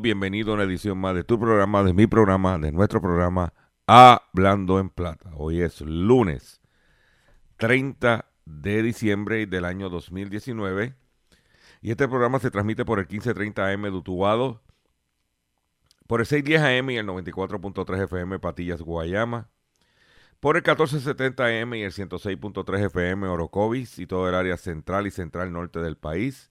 Bienvenido a una edición más de tu programa, de mi programa, de nuestro programa Hablando en Plata. Hoy es lunes 30 de diciembre del año 2019 y este programa se transmite por el 1530 AM de Utuado, por el 610 AM y el 94.3 FM Patillas Guayama, por el 1470 AM y el 106.3 FM Orocovis y todo el área central y central norte del país.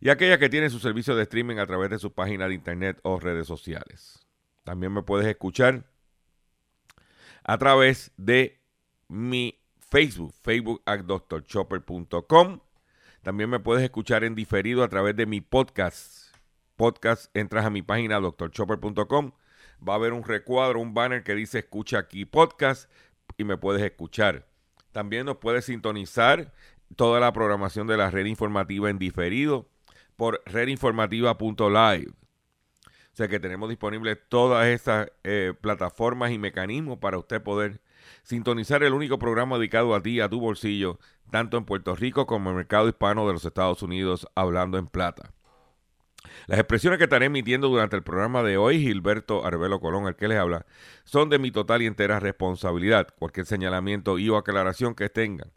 y aquellas que tienen su servicio de streaming a través de sus páginas de internet o redes sociales. También me puedes escuchar a través de mi Facebook, facebook at drchopper.com. También me puedes escuchar en diferido a través de mi podcast. Podcast, entras a mi página drchopper.com. Va a haber un recuadro, un banner que dice escucha aquí podcast y me puedes escuchar. También nos puedes sintonizar toda la programación de la red informativa en diferido por redinformativa.live. O sea que tenemos disponibles todas estas eh, plataformas y mecanismos para usted poder sintonizar el único programa dedicado a ti, a tu bolsillo, tanto en Puerto Rico como en el mercado hispano de los Estados Unidos, hablando en plata. Las expresiones que estaré emitiendo durante el programa de hoy, Gilberto Arbelo Colón, el que les habla, son de mi total y entera responsabilidad. Cualquier señalamiento y o aclaración que tengan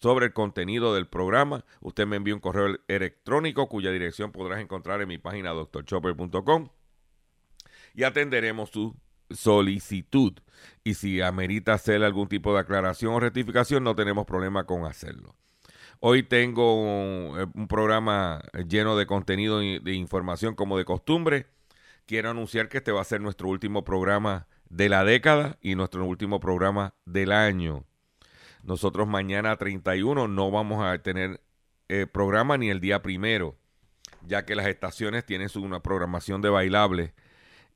sobre el contenido del programa, usted me envía un correo electrónico cuya dirección podrás encontrar en mi página drchopper.com y atenderemos su solicitud. Y si amerita hacer algún tipo de aclaración o rectificación, no tenemos problema con hacerlo. Hoy tengo un, un programa lleno de contenido y de información como de costumbre. Quiero anunciar que este va a ser nuestro último programa de la década y nuestro último programa del año. Nosotros mañana 31 no vamos a tener eh, programa ni el día primero, ya que las estaciones tienen una programación de bailable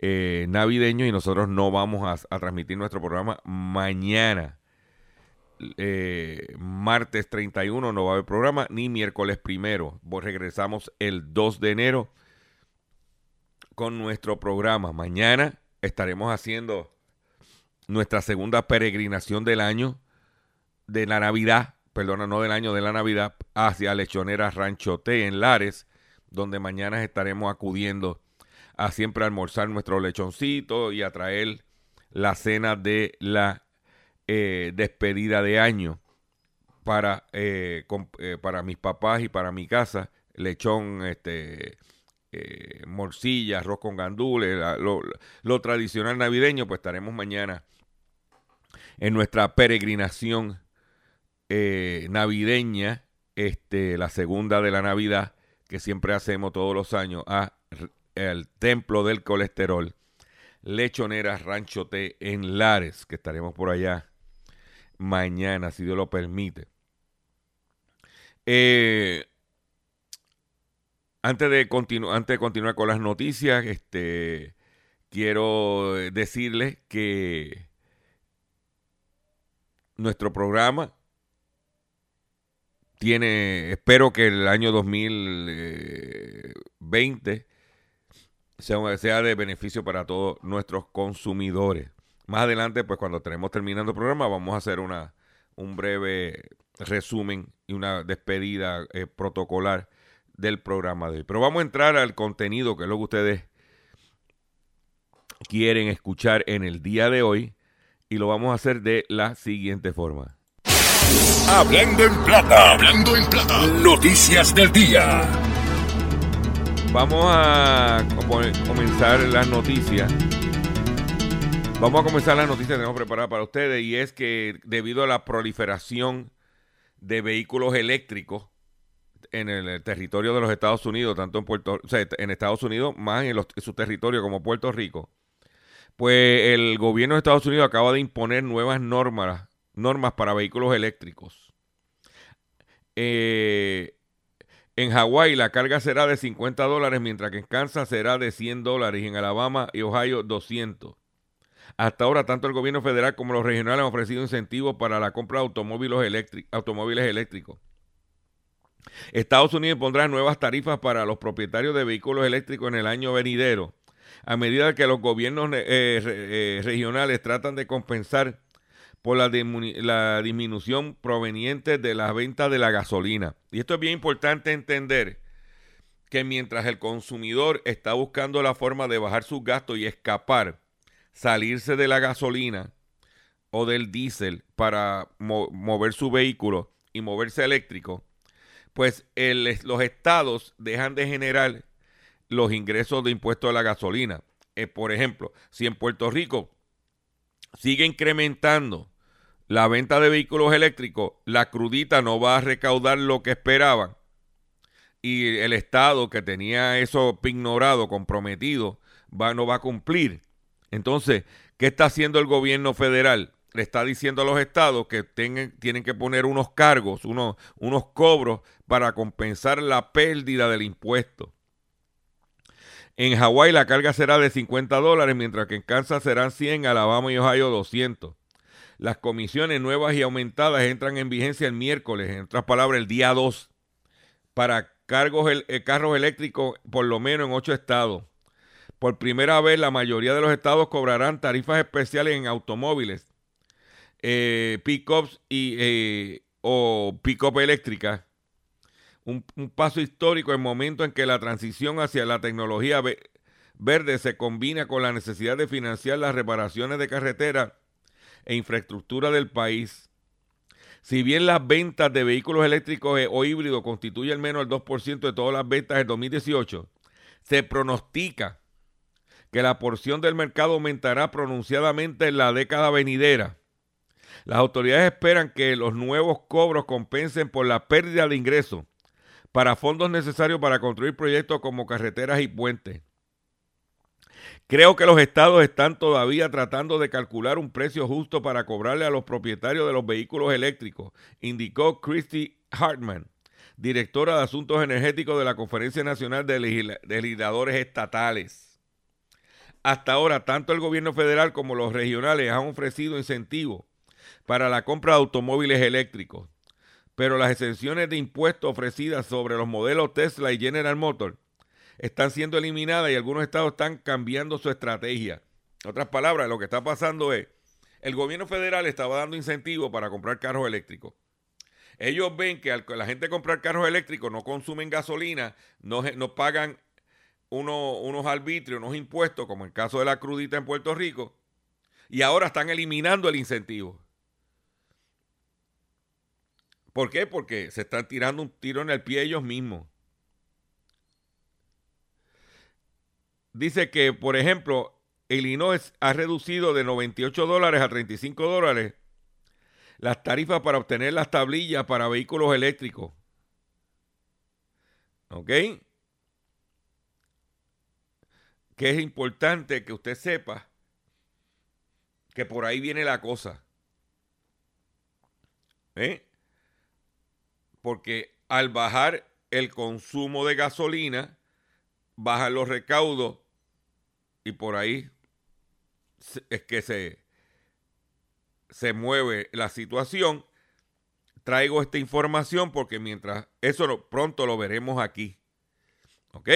eh, navideño y nosotros no vamos a, transmitir nuestro programa mañana. Eh, martes 31 no va a haber programa, ni miércoles primero. Regresamos el 2 de enero con nuestro programa. Mañana estaremos haciendo nuestra segunda peregrinación del año de la Navidad, perdona, no del año de la Navidad, hacia Lechonera Rancho T en Lares, donde mañana estaremos acudiendo a siempre almorzar nuestro lechoncito y a traer la cena de la eh, despedida de año para, eh, eh, para mis papás y para mi casa. Lechón, este, morcilla, arroz con gandules, lo, lo tradicional navideño, pues estaremos mañana en nuestra peregrinación eh, navideña, este, la segunda de la Navidad, que siempre hacemos todos los años, a el Templo del Colesterol, Lechonera Rancho T en Lares, que estaremos por allá mañana, si Dios lo permite. Eh, antes, de antes de continuar con las noticias, este, quiero eh, decirles que nuestro programa tiene, espero que el año 2020 sea, sea de beneficio para todos nuestros consumidores. Más adelante, pues cuando estaremos terminando el programa, vamos a hacer una, un breve resumen y una despedida eh, protocolar del programa de hoy. Pero vamos a entrar al contenido que es lo que ustedes quieren escuchar en el día de hoy y lo vamos a hacer de la siguiente forma. Hablando en plata, hablando en plata, noticias del día. Vamos a comenzar las noticias. Vamos a comenzar las noticias que tenemos preparadas para ustedes y es que debido a la proliferación de vehículos eléctricos en el territorio de los Estados Unidos, tanto en Puerto, o sea, en Estados Unidos más en, en su territorio como Puerto Rico, pues el gobierno de Estados Unidos acaba de imponer nuevas normas, normas para vehículos eléctricos. Eh, en Hawái la carga será de 50 dólares, mientras que en Kansas será de 100 dólares y en Alabama y Ohio 200. Hasta ahora, tanto el gobierno federal como los regionales han ofrecido incentivos para la compra de automóviles, eléctricos. Estados Unidos pondrá nuevas tarifas para los propietarios de vehículos eléctricos en el año venidero a medida que los gobiernos eh, eh, regionales tratan de compensar por la, disminución proveniente de la venta de la gasolina. Y esto es bien importante entender que mientras el consumidor está buscando la forma de bajar sus gastos y escapar, salirse de la gasolina o del diésel para mover su vehículo y moverse eléctrico, pues los estados dejan de generar los ingresos de impuestos a la gasolina. Eh, por ejemplo, si en Puerto Rico sigue incrementando la venta de vehículos eléctricos, la crudita no va a recaudar lo que esperaban y el Estado que tenía eso ignorado, comprometido, va, no va a cumplir. Entonces, ¿qué está haciendo el gobierno federal? Le está diciendo a los estados que tienen que poner unos cargos, unos, unos cobros para compensar la pérdida del impuesto. En Hawái la carga será de 50 dólares, mientras que en Kansas serán 100, Alabama y Ohio 200. Las comisiones nuevas y aumentadas entran en vigencia el miércoles, en otras palabras, el día 2, para cargos, eh, carros eléctricos por lo menos en 8 estados. Por primera vez, la mayoría de los estados cobrarán tarifas especiales en automóviles, eh, pick-ups eh, o pick-up eléctricas un, paso histórico en el momento en que la transición hacia la tecnología verde se combina con la necesidad de financiar las reparaciones de carretera e infraestructura del país. Si bien las ventas de vehículos eléctricos e, o híbridos constituyen al menos el 2% de todas las ventas del 2018, se pronostica que la porción del mercado aumentará pronunciadamente en la década venidera. Las autoridades esperan que los nuevos cobros compensen por la pérdida de ingresos para fondos necesarios para construir proyectos como carreteras y puentes. Creo que los estados están todavía tratando de calcular un precio justo para cobrarle a los propietarios de los vehículos eléctricos, indicó Christy Hartman, directora de Asuntos Energéticos de la Conferencia Nacional de Legisladores Estatales. Hasta ahora, tanto el gobierno federal como los regionales han ofrecido incentivos para la compra de automóviles eléctricos pero las exenciones de impuestos ofrecidas sobre los modelos Tesla y General Motors están siendo eliminadas y algunos estados están cambiando su estrategia. En otras palabras, lo que está pasando es, el gobierno federal estaba dando incentivos para comprar carros eléctricos. Ellos ven que la gente comprar carros eléctricos no consumen gasolina, no, no pagan unos arbitrios, unos impuestos, como el caso de la crudita en Puerto Rico, y ahora están eliminando el incentivo. ¿Por qué? Porque se están tirando un tiro en el pie ellos mismos. Dice que, por ejemplo, Illinois ha reducido de 98 dólares a 35 dólares las tarifas para obtener las tablillas para vehículos eléctricos. ¿Ok? Que es importante que usted sepa que por ahí viene la cosa. ¿Eh? Porque al bajar el consumo de gasolina, bajan los recaudos y por ahí es que se, se mueve la situación. Traigo esta información porque mientras eso pronto lo veremos aquí. ¿Ok?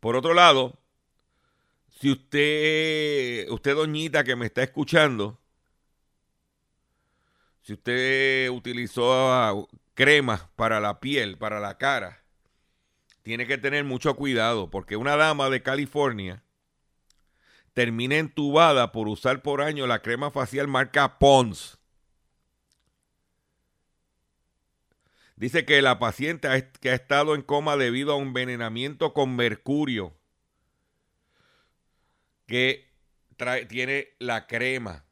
Por otro lado, si usted, usted doñita que me está escuchando, si usted utilizó cremas para la piel, para la cara, tiene que tener mucho cuidado porque una dama de California termina entubada por usar por año la crema facial marca Pons. Dice que la paciente ha estado en coma debido a un envenenamiento con mercurio que tiene la crema.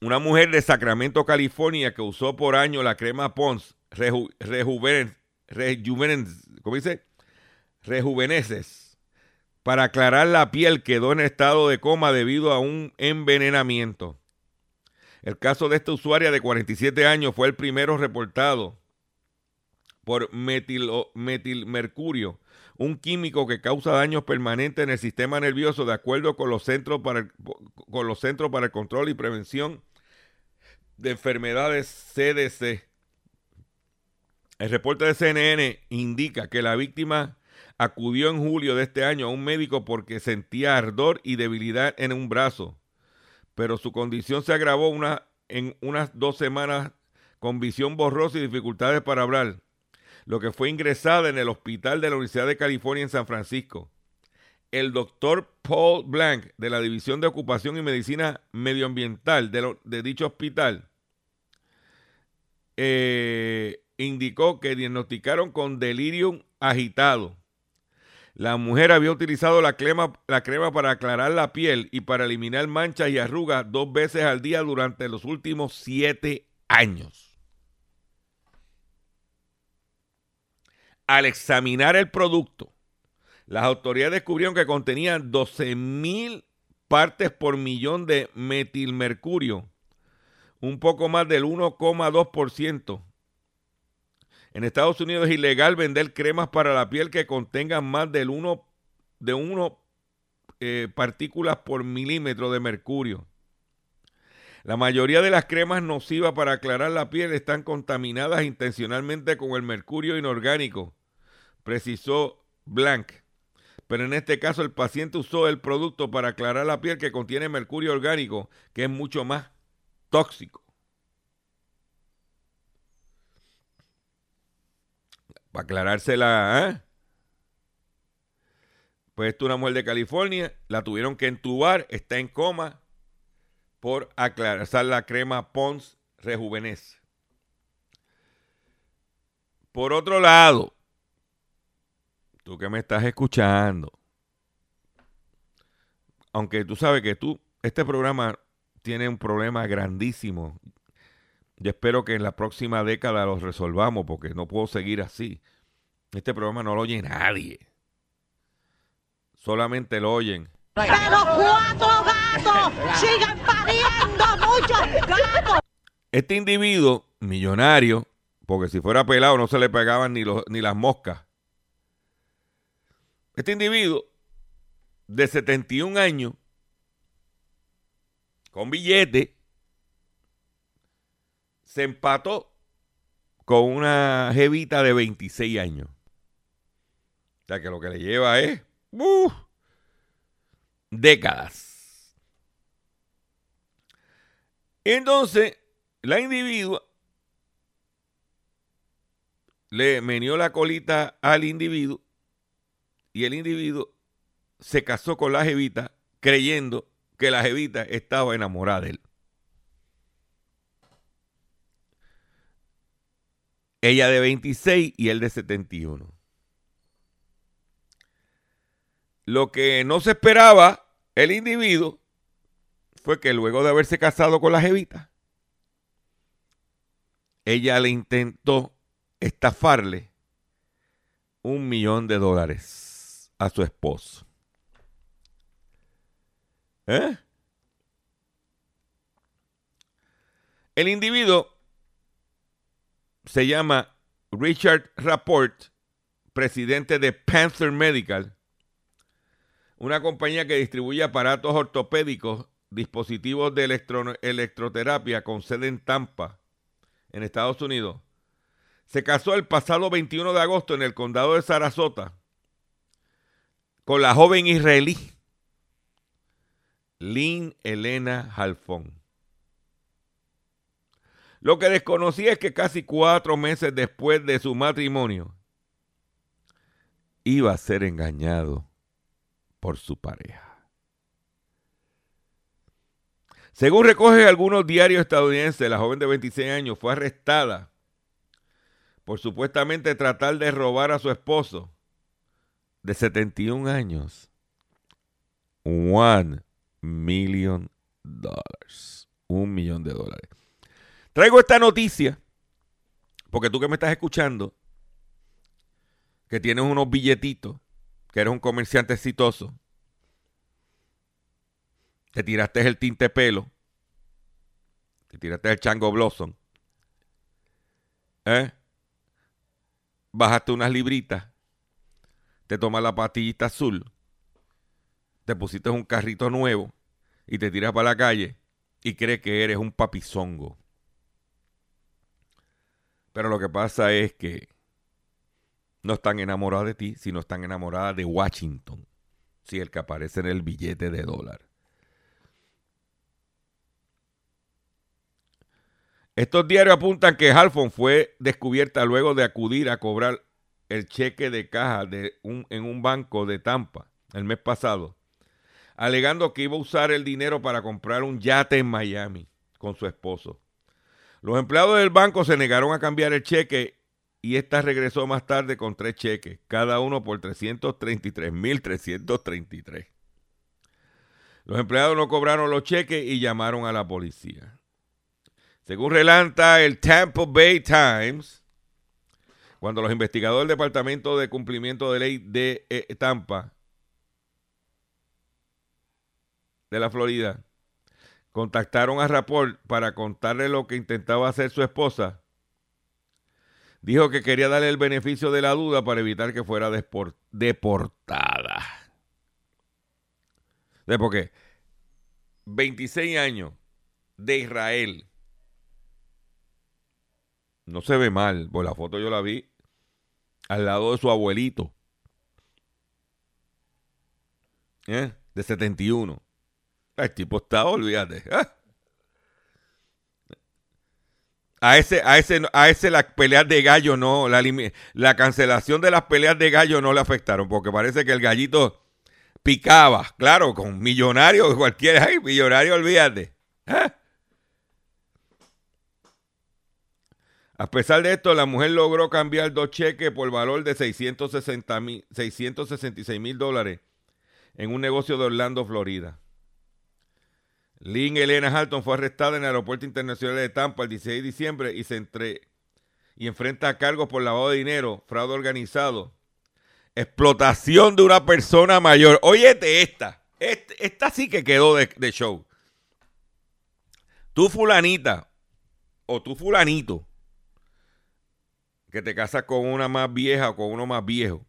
Una mujer de Sacramento, California, que usó por año la crema Pons. Rejuveneces. Para aclarar la piel quedó en estado de coma debido a un envenenamiento. El caso de esta usuaria de 47 años fue el primero reportado por metilmercurio, un químico que causa daños permanentes en el sistema nervioso de acuerdo con los centros para el, con los centros para el control y prevención de enfermedades CDC. El reporte de CNN indica que la víctima acudió en julio de este año a un médico porque sentía ardor y debilidad en un brazo pero su condición se agravó una, en unas dos semanas con visión borrosa y dificultades para hablar, lo que fue ingresada en el hospital de la Universidad de California en San Francisco. El doctor Paul Blank, de la División de Ocupación y Medicina Medioambiental de, dicho hospital, eh, indicó que diagnosticaron con delirium agitado la mujer había utilizado la crema, la crema para aclarar la piel y para eliminar manchas y arrugas dos veces al día durante los últimos siete años. Al examinar el producto, las autoridades descubrieron que contenía 12 mil partes por millón de metilmercurio, un poco más del 1,2%, en Estados Unidos es ilegal vender cremas para la piel que contengan más del uno, de 1 eh, partículas por milímetro de mercurio. La mayoría de las cremas nocivas para aclarar la piel están contaminadas intencionalmente con el mercurio inorgánico, precisó Blank. Pero en este caso el paciente usó el producto para aclarar la piel que contiene mercurio orgánico, que es mucho más tóxico. Para aclarársela, ¿eh? Pues esta una mujer de California, la tuvieron que entubar, está en coma por aclarar la crema Pons Rejuvenece. Por otro lado, tú que me estás escuchando, aunque tú sabes que tú, este programa tiene un problema grandísimo yo espero que en la próxima década los resolvamos porque no puedo seguir así. Este programa no lo oye nadie. Solamente lo oyen. Pero cuatro gatos sigan pariendo muchos gatos. Este individuo, millonario, porque si fuera pelado no se le pegaban ni, los, ni las moscas. Este individuo de 71 años, con billete, se empató con una jevita de 26 años. O sea que lo que le lleva es décadas. Entonces, la individua le menió la colita al individuo y el individuo se casó con la jevita creyendo que la jevita estaba enamorada de él. Ella de 26 y él de 71. Lo que no se esperaba el individuo fue que luego de haberse casado con la jevita, ella le intentó estafarle un millón de dólares a su esposo. ¿Eh? El individuo se llama Richard Rapport, presidente de Panther Medical, una compañía que distribuye aparatos ortopédicos, dispositivos de electroterapia con sede en Tampa, en Estados Unidos. Se casó el pasado 21 de agosto en el condado de Sarasota con la joven israelí Lynn Elena Halfon. Lo que desconocía es que casi cuatro meses después de su matrimonio iba a ser engañado por su pareja. Según recoge algunos diarios estadounidenses, la joven de 26 años fue arrestada por supuestamente tratar de robar a su esposo de 71 años. One million dollars. Un millón de dólares. Traigo esta noticia porque tú que me estás escuchando, que tienes unos billetitos, que eres un comerciante exitoso, te tiraste el tinte pelo, te tiraste el chango blossom, ¿eh? bajaste unas libritas, te tomas la patillita azul, te pusiste un carrito nuevo y te tiras para la calle y crees que eres un papizongo. Pero lo que pasa es que no están enamoradas de ti, sino están enamoradas de Washington. Si el que aparece en el billete de dólar. Estos diarios apuntan que Halfon fue descubierta luego de acudir a cobrar el cheque de caja de un, en un banco de Tampa el mes pasado, alegando que iba a usar el dinero para comprar un yate en Miami con su esposo. Los empleados del banco se negaron a cambiar el cheque y esta regresó más tarde con tres cheques, cada uno por 333.333. Los empleados no cobraron los cheques y llamaron a la policía. Según relanta el Tampa Bay Times, cuando los investigadores del Departamento de Cumplimiento de Ley de eh, Tampa, de la Florida, contactaron a Rapport para contarle lo que intentaba hacer su esposa, dijo que quería darle el beneficio de la duda para evitar que fuera deportada. ¿De por qué? 26 años de Israel no se ve mal, pues la foto yo la vi al lado de su abuelito. ¿Eh? De 71. El tipo está, olvídate. ¿eh? A ese, a ese, a ese las peleas de gallo no, la, la cancelación de las peleas de gallo no le afectaron, porque parece que el gallito picaba, claro, con millonarios, cualquiera, ay, millonario, olvídate. ¿eh? A pesar de esto, la mujer logró cambiar dos cheques por valor de 660 666 mil dólares en un negocio de Orlando, Florida. Lynn Elena Halton fue arrestada en el aeropuerto internacional de Tampa el 16 de diciembre y se entre, y enfrenta cargos por lavado de dinero, fraude organizado, explotación de una persona mayor. Óyete esta, este, esta sí que quedó de, de show. Tú fulanita o tú fulanito que te casas con una más vieja o con uno más viejo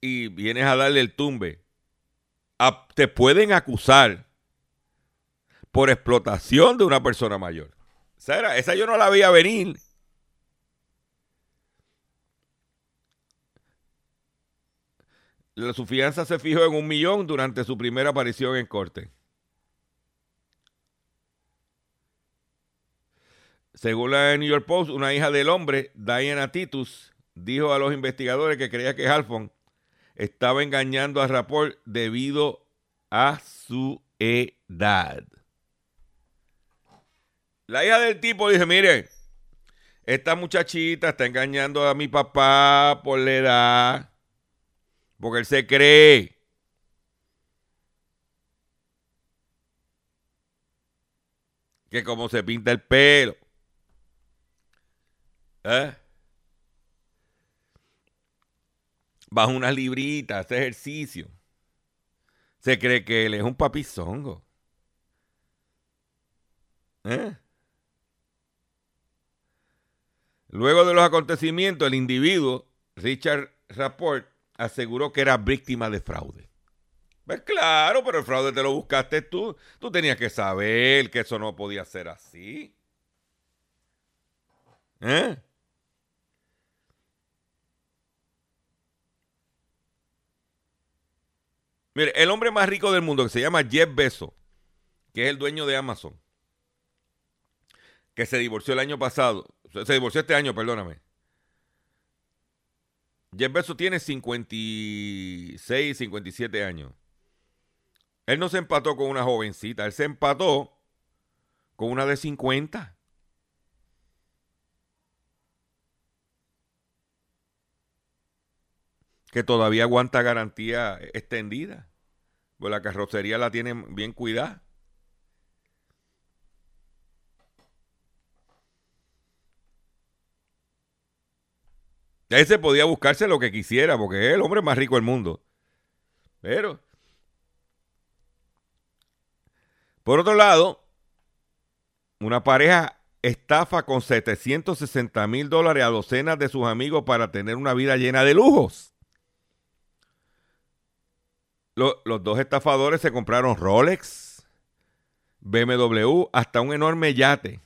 y vienes a darle el tumbe, te pueden acusar por explotación de una persona mayor. Esa, esa yo no la veía venir. La, su fianza se fijó en un millón durante su primera aparición en corte. Según la New York Post, una hija del hombre, Diana Titus, dijo a los investigadores que creía que Halfon estaba engañando a Rapport debido a su edad. La hija del tipo dice, mire, esta muchachita está engañando a mi papá por la edad, porque él se cree. Que como se pinta el pelo, ¿Eh? Bajo una librita, hace ejercicio. Se cree que él es un papizongo. ¿Eh? Luego de los acontecimientos, el individuo, Richard Rapport, aseguró que era víctima de fraude. Pues claro, pero el fraude te lo buscaste tú. Tú tenías que saber que eso no podía ser así. ¿Eh? Mire, el hombre más rico del mundo, que se llama Jeff Bezos, que es el dueño de Amazon, que se divorció el año pasado, se divorció este año, perdóname. Jeff Bezos tiene 56, 57 años. Él no se empató con una jovencita, él se empató con una de 50. Que todavía aguanta garantía extendida. Pues la carrocería la tienen bien cuidada. Ese podía buscarse lo que quisiera, porque es el hombre más rico del mundo. Pero, por otro lado, una pareja estafa con 760 mil dólares a docenas de sus amigos para tener una vida llena de lujos. Los, dos estafadores se compraron Rolex, BMW, hasta un enorme yate.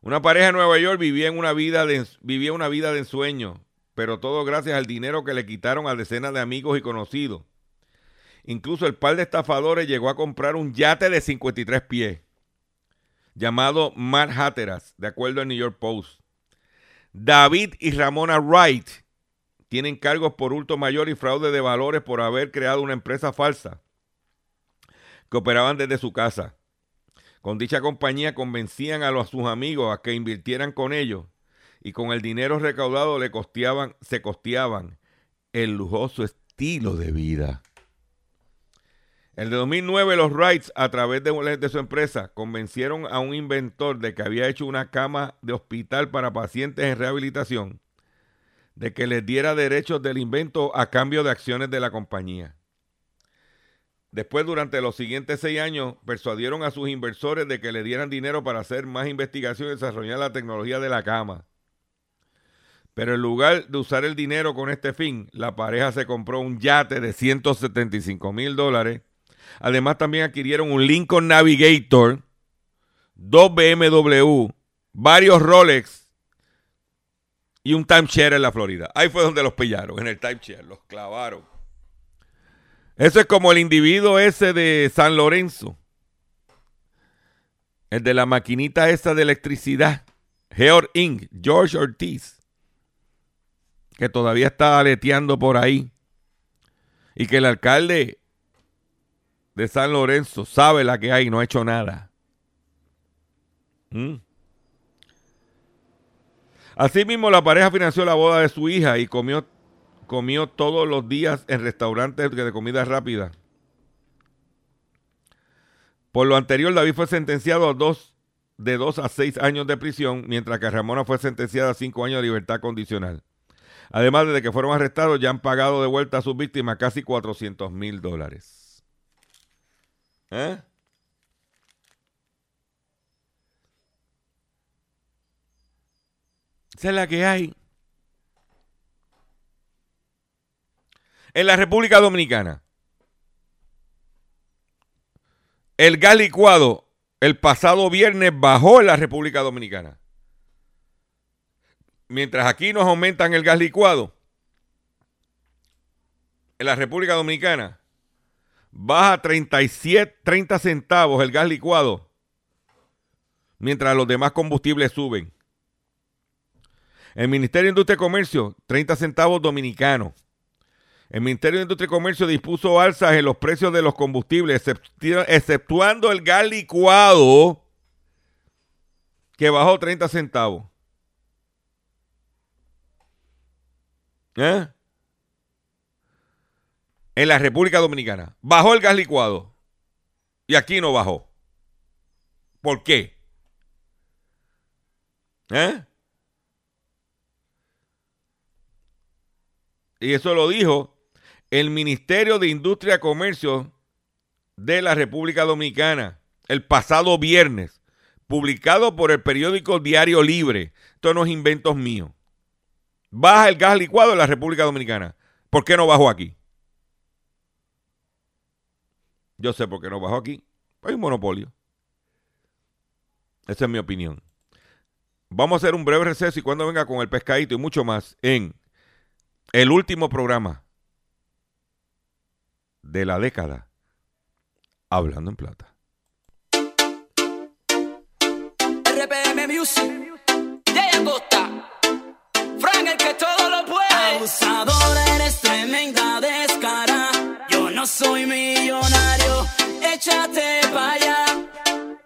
Una pareja en Nueva York vivía, una vida de, vivía una vida de ensueño, pero todo gracias al dinero que le quitaron a decenas de amigos y conocidos. Incluso el par de estafadores llegó a comprar un yate de 53 pies, llamado Mad Hatteras, de acuerdo al New York Post. David y Ramona Wright tienen cargos por hurto mayor y fraude de valores por haber creado una empresa falsa que operaban desde su casa. Con dicha compañía convencían a, los, sus amigos a que invirtieran con ellos y con el dinero recaudado le costeaban, se costeaban el lujoso estilo de vida. En el 2009 los Wrights, a través de, de su empresa, convencieron a un inventor de que había hecho una cama de hospital para pacientes en rehabilitación, de que les diera derechos del invento a cambio de acciones de la compañía. Después, durante los siguientes seis años, persuadieron a sus inversores de que le dieran dinero para hacer más investigación y desarrollar la tecnología de la cama. Pero en lugar de usar el dinero con este fin, la pareja se compró un yate de 175 mil dólares. Además, también adquirieron un Lincoln Navigator, dos BMW, varios Rolex y un timeshare en la Florida. Ahí fue donde los pillaron, en el timeshare, los clavaron. Eso es como el individuo ese de San Lorenzo. El de la maquinita esa de electricidad. George Inc., George Ortiz. Que todavía está aleteando por ahí. Y que el alcalde de San Lorenzo sabe la que hay y no ha hecho nada. ¿Mm? Asimismo, la pareja financió la boda de su hija y comió comió todos los días en restaurantes de comida rápida. Por lo anterior, David fue sentenciado a dos, de dos a seis años de prisión, mientras que Ramona fue sentenciada a cinco años de libertad condicional. Además, desde que fueron arrestados, ya han pagado de vuelta a sus víctimas casi 400 mil dólares. ¿Eh? Esa es la que hay. en la República Dominicana. El gas licuado el pasado viernes bajó en la República Dominicana. Mientras aquí nos aumentan el gas licuado, en la República Dominicana baja 37, 30 centavos el gas licuado, mientras los demás combustibles suben. El Ministerio de Industria y Comercio, 30 centavos dominicanos. El Ministerio de Industria y Comercio dispuso alzas en los precios de los combustibles, exceptuando el gas licuado, que bajó 30 centavos. ¿Eh? En la República Dominicana. Bajó el gas licuado. Y aquí no bajó. ¿Por qué? ¿Eh? Y eso lo dijo el Ministerio de Industria y Comercio de la República Dominicana el pasado viernes, publicado por el periódico Diario Libre. Esto no es inventos míos. Baja el gas licuado en la República Dominicana. ¿Por qué no bajó aquí? Yo sé por qué no bajó aquí. Hay un monopolio. Esa es mi opinión. Vamos a hacer un breve receso y cuando venga con el pescadito y mucho más en el último programa de la década, Hablando en Plata. RPM Music, Jay Acosta, Frank el que todo lo puede. Abusadora, eres tremenda descara. Yo no soy millonario, échate para allá.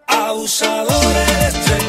Abusadora, eres tremenda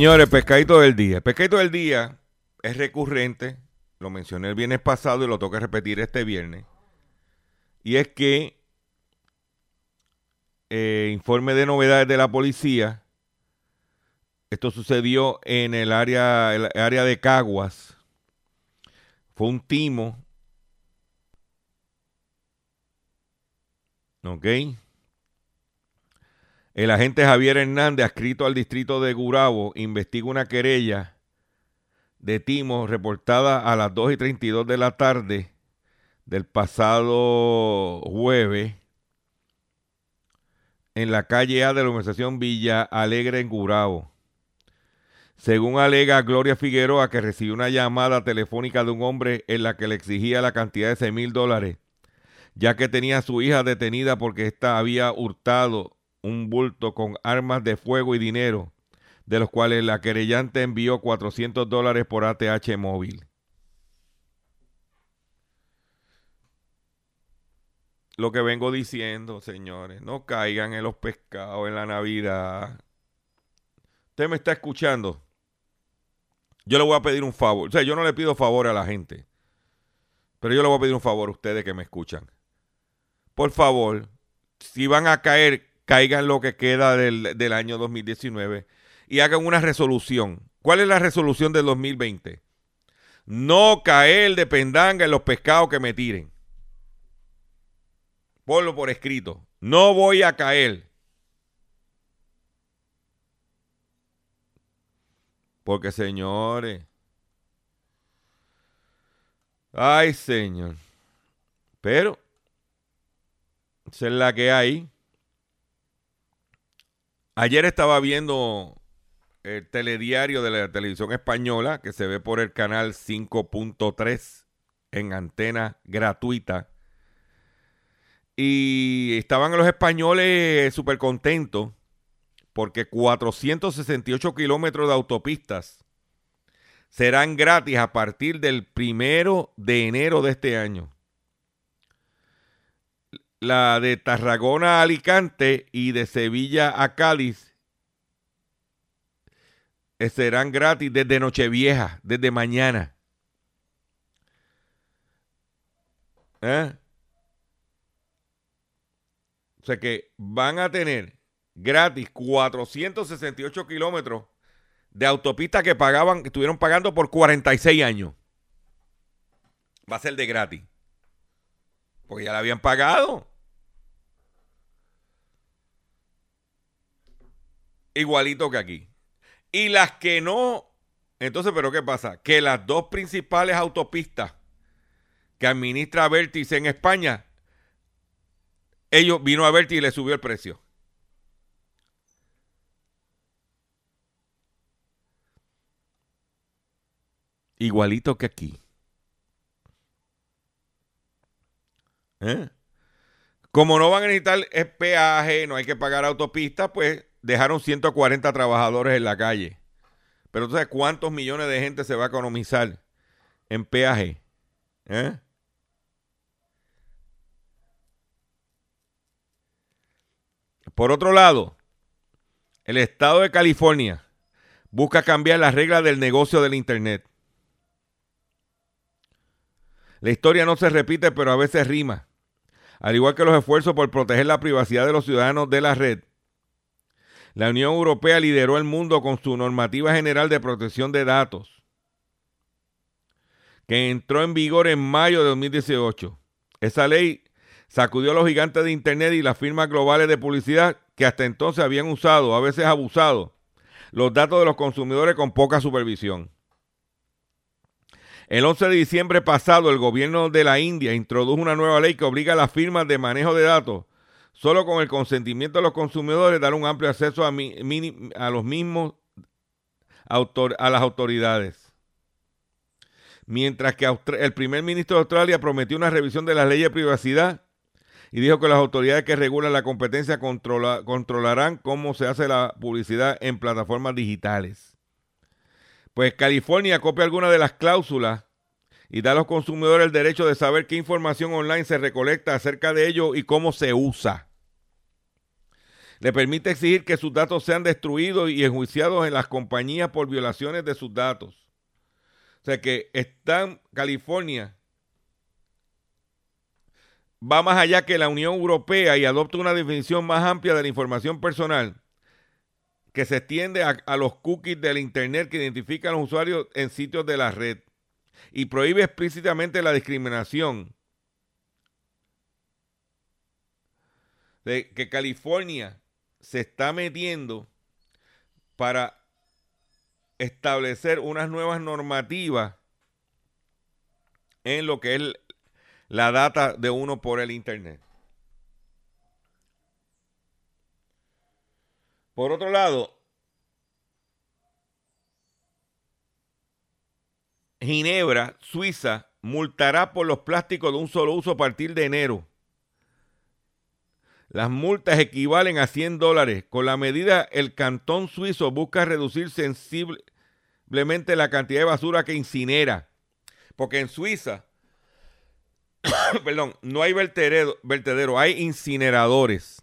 Señores, pescadito del día. El pescadito del día es recurrente. Lo mencioné el viernes pasado y lo que repetir este viernes. Y es que eh, informe de novedades de la policía. Esto sucedió en el área, el área de Caguas. Fue un timo. ¿Ok? El agente Javier Hernández, adscrito al distrito de Gurabo, investiga una querella de timo reportada a las 2 y 32 de la tarde del pasado jueves en la calle A de la organización Villa Alegre en Gurabo. Según alega Gloria Figueroa, que recibió una llamada telefónica de un hombre en la que le exigía la cantidad de 6 mil dólares, ya que tenía a su hija detenida porque ésta había hurtado un bulto con armas de fuego y dinero, de los cuales la querellante envió 400 dólares por ATH móvil. Lo que vengo diciendo, señores, no caigan en los pescados en la Navidad. Usted me está escuchando. Yo le voy a pedir un favor. O sea, yo no le pido favor a la gente. Pero yo le voy a pedir un favor a ustedes que me escuchan. Por favor, si van a caer, caigan lo que queda del, del año 2019 y hagan una resolución. ¿Cuál es la resolución del 2020? No caer de pendanga en los pescados que me tiren. Ponlo por escrito. No voy a caer. Porque, señores. Ay, señor. Pero Esa es la que hay. Ayer estaba viendo el telediario de la televisión española que se ve por el canal 5.3 en antena gratuita. Y estaban los españoles súper contentos porque 468 kilómetros de autopistas serán gratis a partir del primero de enero de este año. La de Tarragona a Alicante y de Sevilla a Cádiz eh, serán gratis desde Nochevieja, desde mañana. ¿Eh? O sea que van a tener gratis 468 kilómetros de autopista que pagaban, que estuvieron pagando por 46 años. Va a ser de gratis. Porque ya la habían pagado. Igualito que aquí. Y las que no. Entonces, ¿pero qué pasa? Que las dos principales autopistas que administra Vertis en España, ellos vino a Vertis y le subió el precio. Igualito que aquí. ¿Eh? Como no van a necesitar peaje, no hay que pagar autopistas, pues dejaron 140 trabajadores en la calle. Pero tú cuántos millones de gente se va a economizar en peaje. ¿Eh? Por otro lado, el estado de California busca cambiar las reglas del negocio del Internet. La historia no se repite, pero a veces rima. Al igual que los esfuerzos por proteger la privacidad de los ciudadanos de la red, la Unión Europea lideró el mundo con su normativa general de protección de datos, que entró en vigor en mayo de 2018. Esa ley sacudió a los gigantes de Internet y las firmas globales de publicidad que hasta entonces habían usado, a veces abusado, los datos de los consumidores con poca supervisión. El 11 de diciembre pasado, el gobierno de la India introdujo una nueva ley que obliga a las firmas de manejo de datos, solo con el consentimiento de los consumidores, dar un amplio acceso a, a los mismos a las autoridades. Mientras que el primer ministro de Australia prometió una revisión de las leyes de privacidad y dijo que las autoridades que regulan la competencia controlarán cómo se hace la publicidad en plataformas digitales. Pues California copia algunas de las cláusulas y da a los consumidores el derecho de saber qué información online se recolecta acerca de ello y cómo se usa. Le permite exigir que sus datos sean destruidos y enjuiciados en las compañías por violaciones de sus datos. O sea que están California va más allá que la Unión Europea y adopta una definición más amplia de la información personal que se extiende a, los cookies del Internet que identifican a los usuarios en sitios de la red y prohíbe explícitamente la discriminación. De que California se está metiendo para establecer unas nuevas normativas en lo que es la data de uno por el Internet. Por otro lado, Ginebra, Suiza, multará por los plásticos de un solo uso a partir de enero. Las multas equivalen a 100 dólares. Con la medida, el cantón suizo busca reducir sensiblemente la cantidad de basura que incinera. Porque en Suiza perdón, no hay vertedero, hay incineradores.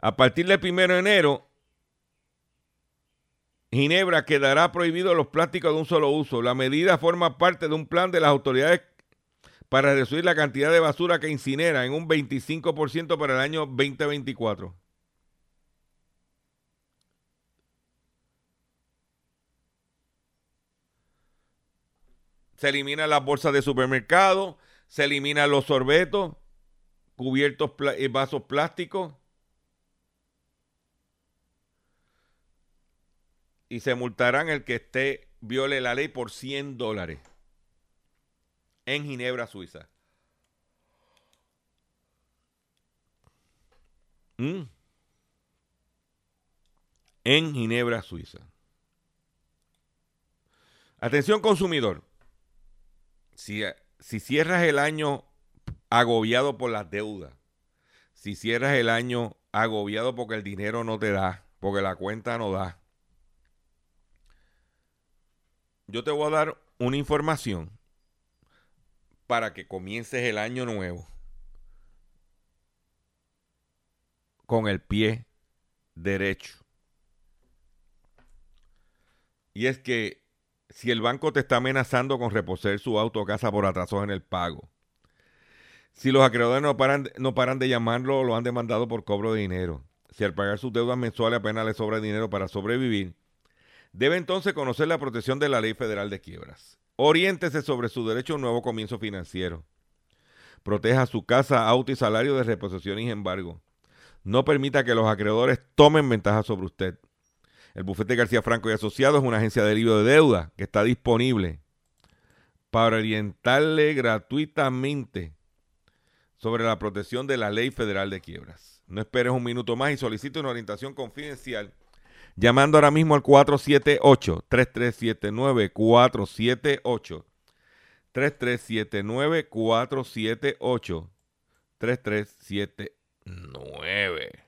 A partir del 1 de enero, Ginebra quedará prohibido los plásticos de un solo uso. La medida forma parte de un plan de las autoridades para reducir la cantidad de basura que incinera en un 25% para el año 2024. se eliminan las bolsas de supermercado, se eliminan los sorbetos, cubiertos y eh, vasos plásticos. Y se multarán el que esté viole la ley por 100 dólares en Ginebra, Suiza. ¿Mm? En Ginebra, Suiza. Atención consumidor. Si, si cierras el año agobiado por las deudas, si cierras el año agobiado porque el dinero no te da, porque la cuenta no da, yo te voy a dar una información para que comiences el año nuevo con el pie derecho. Y es que si el banco te está amenazando con reposer su auto o casa por atrasos en el pago, si los acreedores no paran, de llamarlo o lo han demandado por cobro de dinero, si al pagar sus deudas mensuales apenas le sobra dinero para sobrevivir, debe entonces conocer la protección de la Ley Federal de Quiebras. Oriéntese sobre su derecho a un nuevo comienzo financiero. Proteja su casa, auto y salario de reposición y embargo. No permita que los acreedores tomen ventaja sobre usted. El bufete García Franco y Asociados es una agencia de alivio de deuda que está disponible para orientarle gratuitamente sobre la protección de la ley federal de quiebras. No esperes un minuto más y solicite una orientación confidencial llamando ahora mismo al 478-3379, 478 3379 478 3379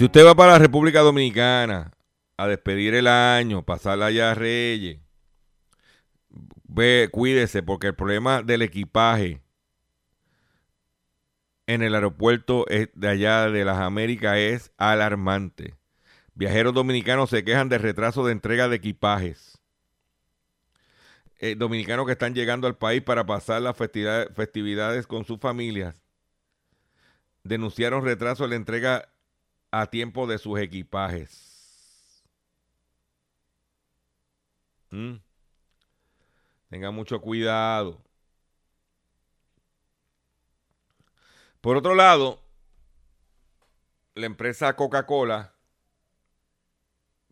Si usted va para la República Dominicana a despedir el año, pasarla allá a Reyes, ve, cuídese porque el problema del equipaje en el aeropuerto de allá de las Américas es alarmante. Viajeros dominicanos se quejan de retraso de entrega de equipajes. Eh, dominicanos que están llegando al país para pasar las festividades, con sus familias denunciaron retraso en la entrega a tiempo de sus equipajes. Mm. Tenga mucho cuidado. Por otro lado, la empresa Coca-Cola,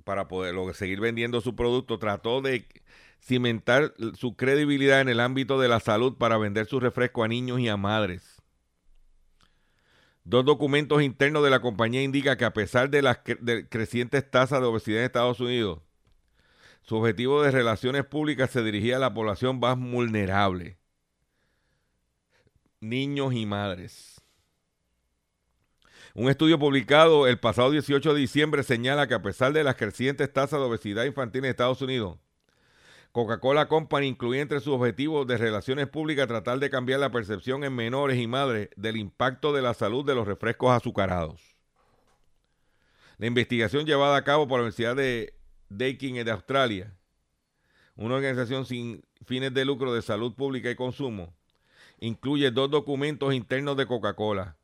para poder seguir vendiendo su producto, trató de cimentar su credibilidad en el ámbito de la salud para vender su refresco a niños y a madres. Dos documentos internos de la compañía indican que a pesar de las crecientes tasas de obesidad en Estados Unidos, su objetivo de relaciones públicas se dirigía a la población más vulnerable, niños y madres. Un estudio publicado el pasado 18 de diciembre señala que a pesar de las crecientes tasas de obesidad infantil en Estados Unidos, Coca-Cola Company incluye entre sus objetivos de relaciones públicas tratar de cambiar la percepción en menores y madres del impacto de la salud de los refrescos azucarados. La investigación llevada a cabo por la Universidad de Daking de Australia, una organización sin fines de lucro de salud pública y consumo, incluye dos documentos internos de Coca-Cola.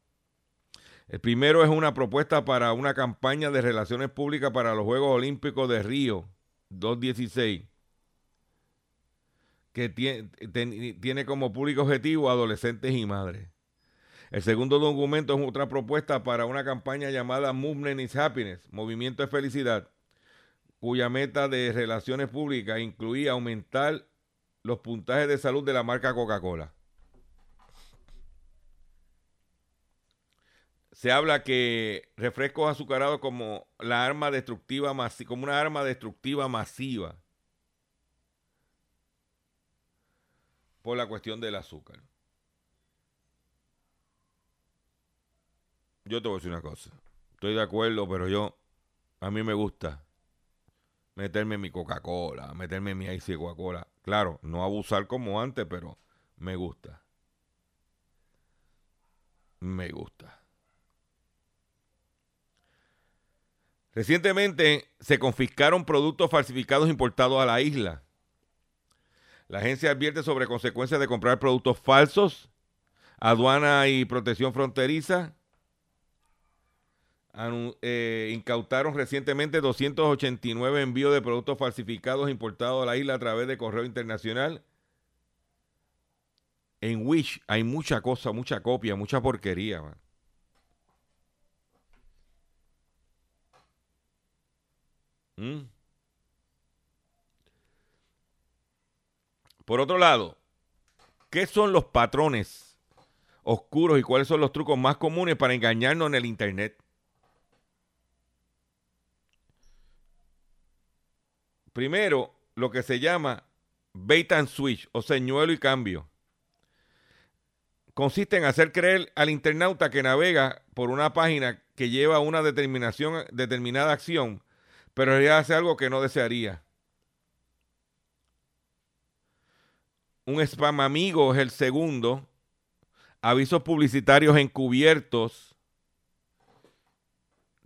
El primero es una propuesta para una campaña de relaciones públicas para los Juegos Olímpicos de Río 216, que tiene, tiene como público objetivo adolescentes y madres. El segundo documento es otra propuesta para una campaña llamada Movement is Happiness, Movimiento de Felicidad, cuya meta de relaciones públicas incluía aumentar los puntajes de salud de la marca Coca-Cola. Se habla que refrescos azucarados como la arma destructiva como una arma destructiva masiva por la cuestión del azúcar. Yo te voy a decir una cosa. Estoy de acuerdo, pero yo a mí me gusta meterme mi Coca-Cola, meterme mi ice Coca-Cola. Claro, no abusar como antes, pero me gusta. Me gusta. Recientemente se confiscaron productos falsificados importados a la isla. La agencia advierte sobre consecuencias de comprar productos falsos, aduana y protección fronteriza eh, incautaron recientemente 289 envíos de productos falsificados importados a la isla a través de correo internacional. En Wish hay mucha cosa, mucha copia, mucha porquería. ¿Mm? Por otro lado, ¿qué son los patrones oscuros y cuáles son los trucos más comunes para engañarnos en el Internet? Primero, lo que se llama bait and switch o señuelo y cambio. Consiste en hacer creer al internauta que navega por una página que lleva una determinación, determinada acción, pero en realidad hace algo que no desearía. Un spam amigo es el segundo. Avisos publicitarios encubiertos.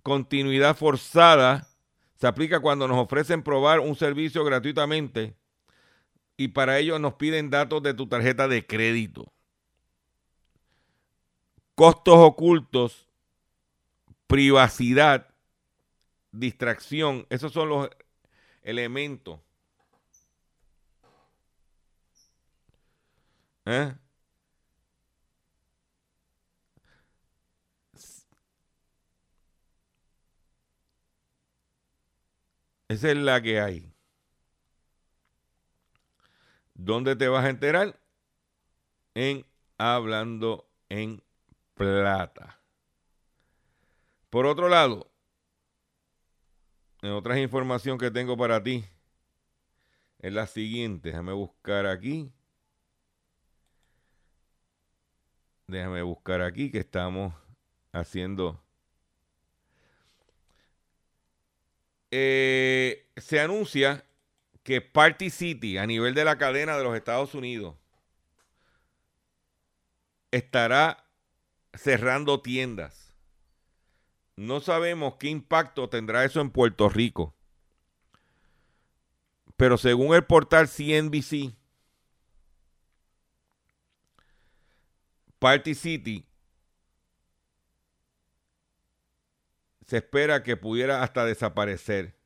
Continuidad forzada. Se aplica cuando nos ofrecen probar un servicio gratuitamente y para ello nos piden datos de tu tarjeta de crédito. Costos ocultos, privacidad, distracción, esos son los elementos. ¿Eh? Esa es la que hay. ¿Dónde te vas a enterar? En Hablando en Plata. Por otro lado, en otras información que tengo para ti, es la siguiente. Déjame buscar aquí. Déjame buscar aquí que estamos haciendo. Eh, se anuncia que Party City, a nivel de la cadena de los Estados Unidos, estará cerrando tiendas. No sabemos qué impacto tendrá eso en Puerto Rico. Pero según el portal CNBC, Party City se espera que pudiera hasta desaparecer.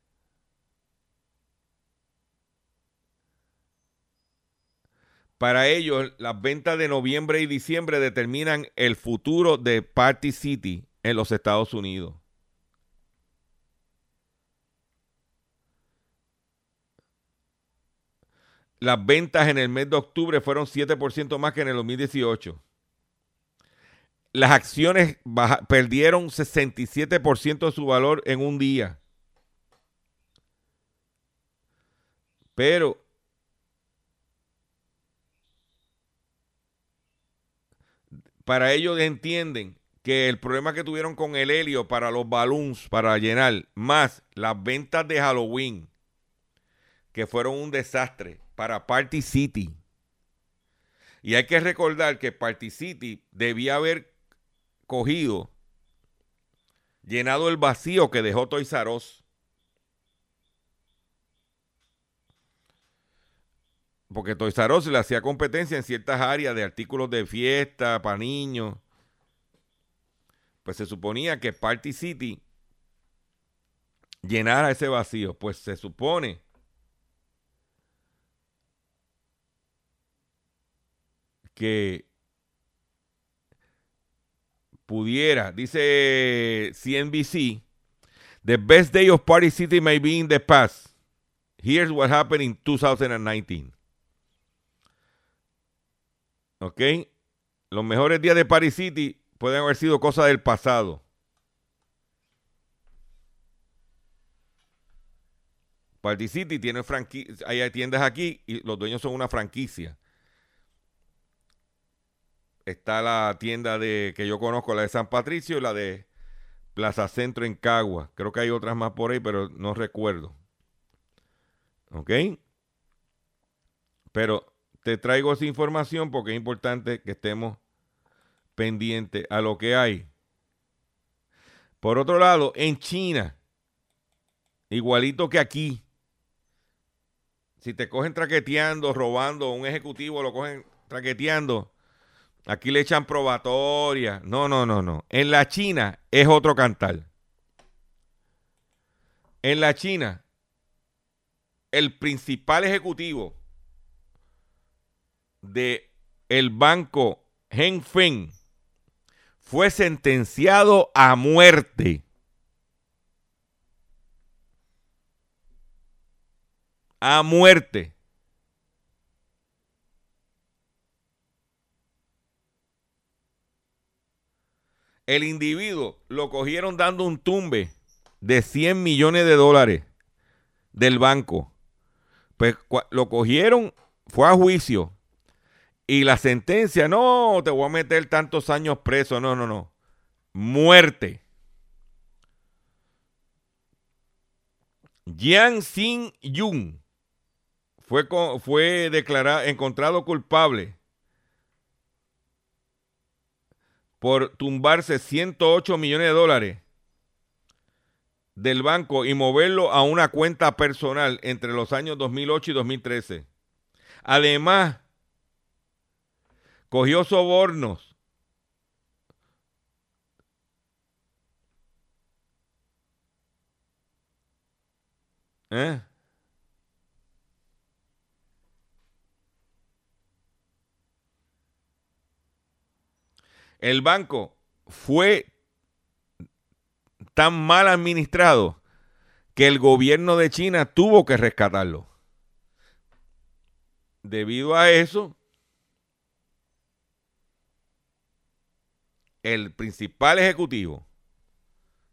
Para ellos, las ventas de noviembre y diciembre determinan el futuro de Party City en los Estados Unidos. Las ventas en el mes de octubre fueron 7% más que en el 2018. Las acciones perdieron 67% de su valor en un día. Pero para ellos entienden que el problema que tuvieron con el helio para los balloons, para llenar, más las ventas de Halloween, que fueron un desastre para Party City. Y hay que recordar que Party City debía haber cogido, llenado el vacío que dejó Toys R Us. Porque Toys R Us le hacía competencia en ciertas áreas de artículos de fiesta, para niños. Pues se suponía que Party City llenara ese vacío. Pues se supone que pudiera, dice CNBC, the best day of Party City may be in the past. Here's what happened in 2019. ¿Ok? Los mejores días de Party City pueden haber sido cosas del pasado. Party City tiene franquicia, hay tiendas aquí y los dueños son una franquicia. Está la tienda de que yo conozco, la de San Patricio y la de Plaza Centro en Cagua. Creo que hay otras más por ahí, pero no recuerdo. ¿Ok? Pero te traigo esa información porque es importante que estemos pendientes a lo que hay. Por otro lado, en China, igualito que aquí, si te cogen traqueteando, robando, un ejecutivo lo cogen traqueteando, aquí le echan probatoria. No, no, no, no. En la China es otro cantar. En la China, el principal ejecutivo de el banco Hengfeng fue sentenciado a muerte. A muerte. El individuo lo cogieron dando un tumbe de 100 millones de dólares del banco. Pues lo cogieron, fue a juicio. Y la sentencia, no, te voy a meter tantos años preso. No, no, no. Muerte. Jiang Xin Yun fue, fue declarado, encontrado culpable por tumbarse 108 millones de dólares del banco y moverlo a una cuenta personal entre los años 2008 y 2013. Además, cogió sobornos. ¿Eh? El banco fue tan mal administrado que el gobierno de China tuvo que rescatarlo. Debido a eso, el principal ejecutivo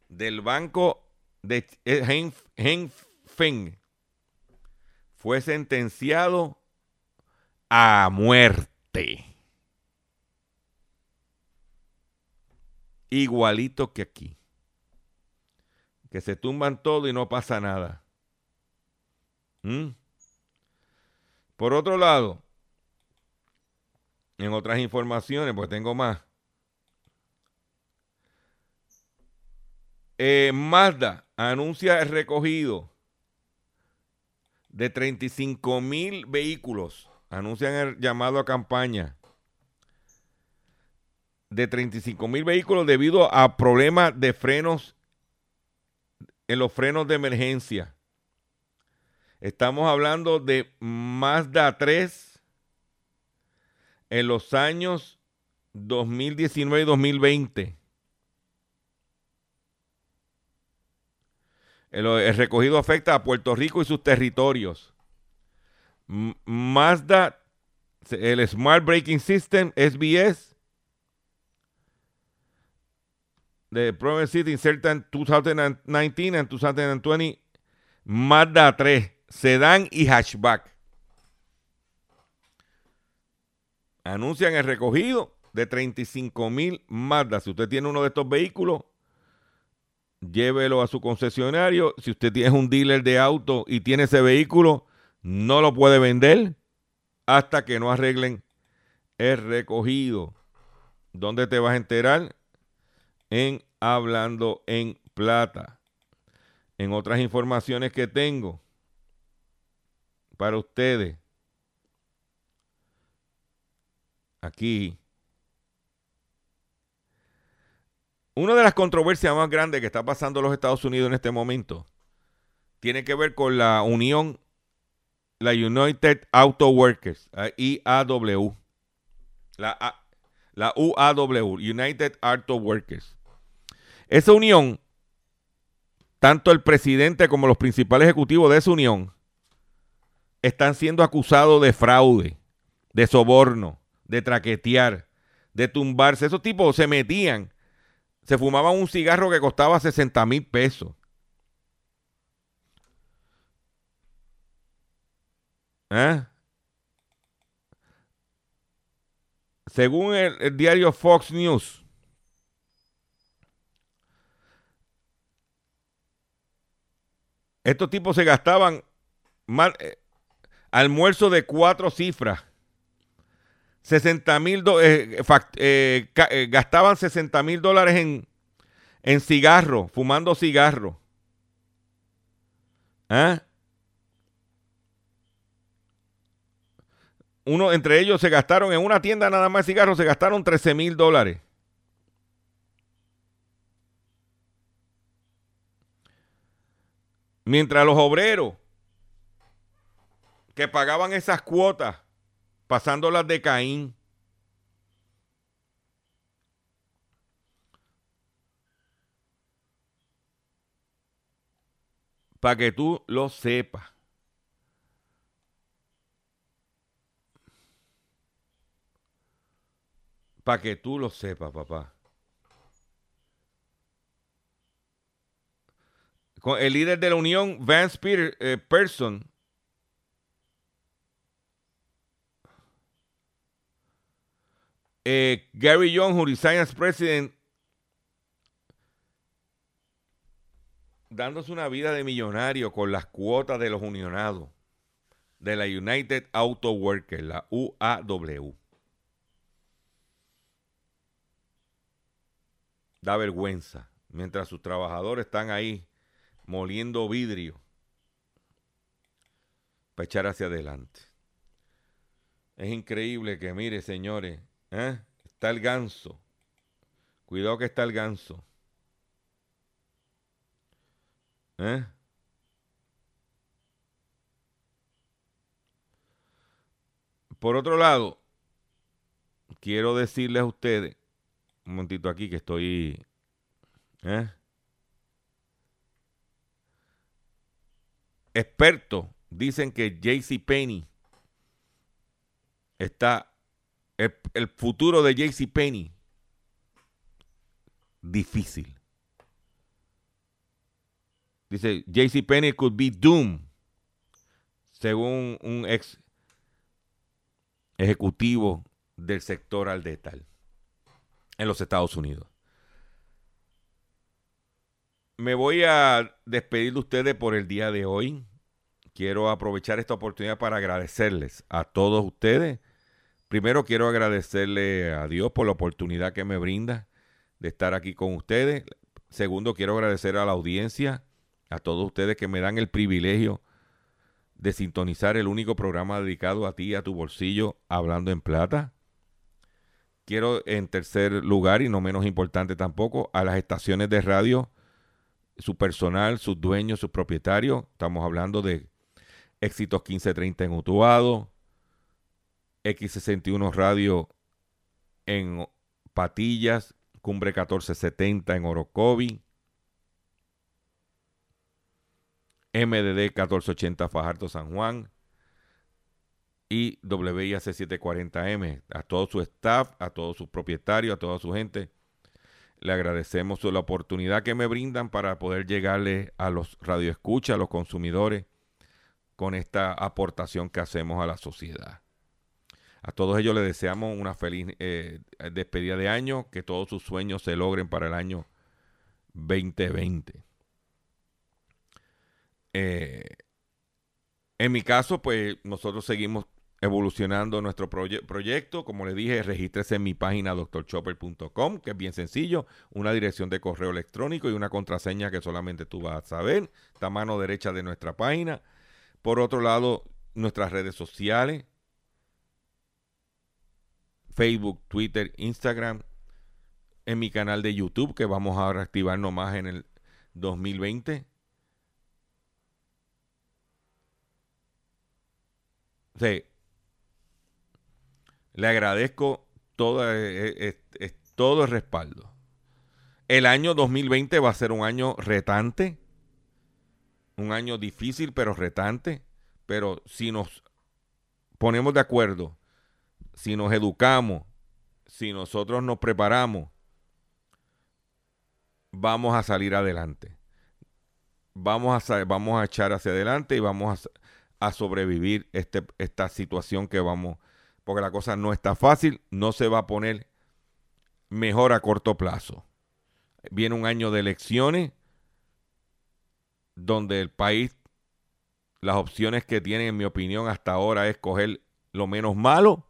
del banco de eh, Hen- Henfeng fue sentenciado a muerte. Igualito que aquí. Que se tumban todo y no pasa nada. ¿Mm? Por otro lado, en otras informaciones, pues tengo más. Eh, Mazda anuncia el recogido de 35 mil vehículos. Anuncian el llamado a campaña de 35 mil vehículos debido a problemas de frenos en los frenos de emergencia. Estamos hablando de Mazda 3 en los años 2019 y 2020. El, el recogido afecta a Puerto Rico y sus territorios. M- Mazda, el Smart Braking System, SBS, the Proven City inserted in 2019 and 2020, Mazda 3, sedán y hatchback. Anuncian el recogido de 35 mil Mazda. Si usted tiene uno de estos vehículos, llévelo a su concesionario. Si usted tiene un dealer de auto y tiene ese vehículo, no lo puede vender hasta que no arreglen el recogido. ¿Dónde te vas a enterar? En Hablando en Plata. En otras informaciones que tengo para ustedes. Aquí. Una de las controversias más grandes que está pasando en los Estados Unidos en este momento tiene que ver con la unión, la United Auto Workers, IAW. La, la UAW, United Auto Workers. Esa unión, tanto el presidente como los principales ejecutivos de esa unión están siendo acusados de fraude, de soborno, de traquetear, de tumbarse. Esos tipos se metían se fumaban un cigarro que costaba 60 mil pesos. ¿Eh? Según el, el diario Fox News, estos tipos se gastaban mal, eh, almuerzo de cuatro cifras. 60 mil eh, eh, eh, gastaban 60 mil dólares en, en cigarro, fumando cigarro. ¿Ah? Uno, entre ellos se gastaron en una tienda nada más cigarros, se gastaron 13 mil dólares. Mientras los obreros que pagaban esas cuotas, pasándolas de Caín, para que tú lo sepas. Para que tú lo sepas, papá. El líder de la Unión, Vance Peter, eh, Person, eh, Gary Young, who resigned as president, dándose una vida de millonario con las cuotas de los unionados de la United Auto Workers, la UAW. Da vergüenza. Mientras sus trabajadores están ahí moliendo vidrio para echar hacia adelante. Es increíble que, mire, señores, ¿eh? está el ganso. Cuidado que está el ganso. ¿Eh? Por otro lado, quiero decirles a ustedes, un momentito aquí que estoy... ¿eh? Expertos dicen que JC Penny está... El, el futuro de JC Penny difícil. Dice, JC Penny could be doomed, según un ex ejecutivo del sector al detal en los Estados Unidos. Me voy a despedir de ustedes por el día de hoy. Quiero aprovechar esta oportunidad para agradecerles a todos ustedes. Primero quiero agradecerle a Dios por la oportunidad que me brinda de estar aquí con ustedes. Segundo, quiero agradecer a la audiencia a todos ustedes que me dan el privilegio de sintonizar el único programa dedicado a ti, a tu bolsillo, hablando en plata. Quiero en tercer lugar, y no menos importante tampoco, a las estaciones de radio, su personal, sus dueños, sus propietarios. Estamos hablando de Éxitos 1530 en Utuado, X61 Radio en Patillas, Cumbre 1470 en Orocovi, MDD 1480 Fajardo San Juan y WIAC 740M. A todo su staff, a todos sus propietarios, a toda su gente, le agradecemos la oportunidad que me brindan para poder llegarle a los radioescuchas, a los consumidores, con esta aportación que hacemos a la sociedad. A todos ellos les deseamos una feliz eh, despedida de año, que todos sus sueños se logren para el año 2020. Eh, en mi caso, pues nosotros seguimos evolucionando nuestro proyecto. Como les dije, regístrese en mi página doctorchopper.com, que es bien sencillo. Una dirección de correo electrónico y una contraseña que solamente tú vas a saber. Está a mano derecha de nuestra página. Por otro lado, nuestras redes sociales. Facebook, Twitter, Instagram. En mi canal de YouTube, que vamos a reactivar nomás en el 2020. Sí. Le agradezco todo, eh, eh, todo el respaldo. El año 2020 va a ser un año retante, un año difícil pero retante, pero si nos ponemos de acuerdo, si nos educamos, si nosotros nos preparamos, vamos a salir adelante. Vamos a, vamos a echar hacia adelante y vamos a, a sobrevivir este, esta situación que vamos, porque la cosa no está fácil, no se va a poner mejor a corto plazo. Viene un año de elecciones donde el país, las opciones que tiene, en mi opinión, hasta ahora es coger lo menos malo.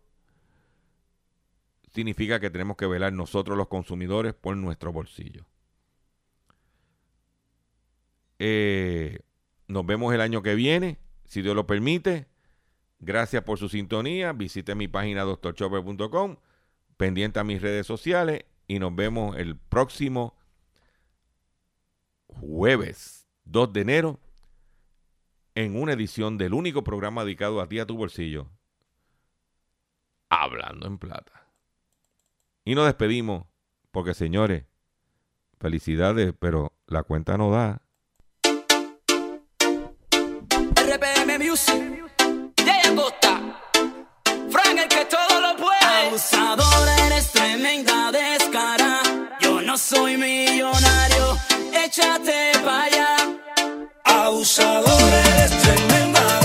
Significa que tenemos que velar nosotros los consumidores por nuestro bolsillo. Eh, nos vemos el año que viene si Dios lo permite. Gracias por su sintonía. Visite mi página doctorchopper.com, pendiente a mis redes sociales y nos vemos el próximo jueves 2 de enero en una edición del único programa dedicado a ti, a tu bolsillo. Hablando en plata. Y nos despedimos porque, señores, felicidades, pero la cuenta no da. RPM Music, Acosta, Frank el que todo lo puede. Abusador, eres tremenda descara. Yo no soy millonario, échate pa' allá. Abusador, eres tremenda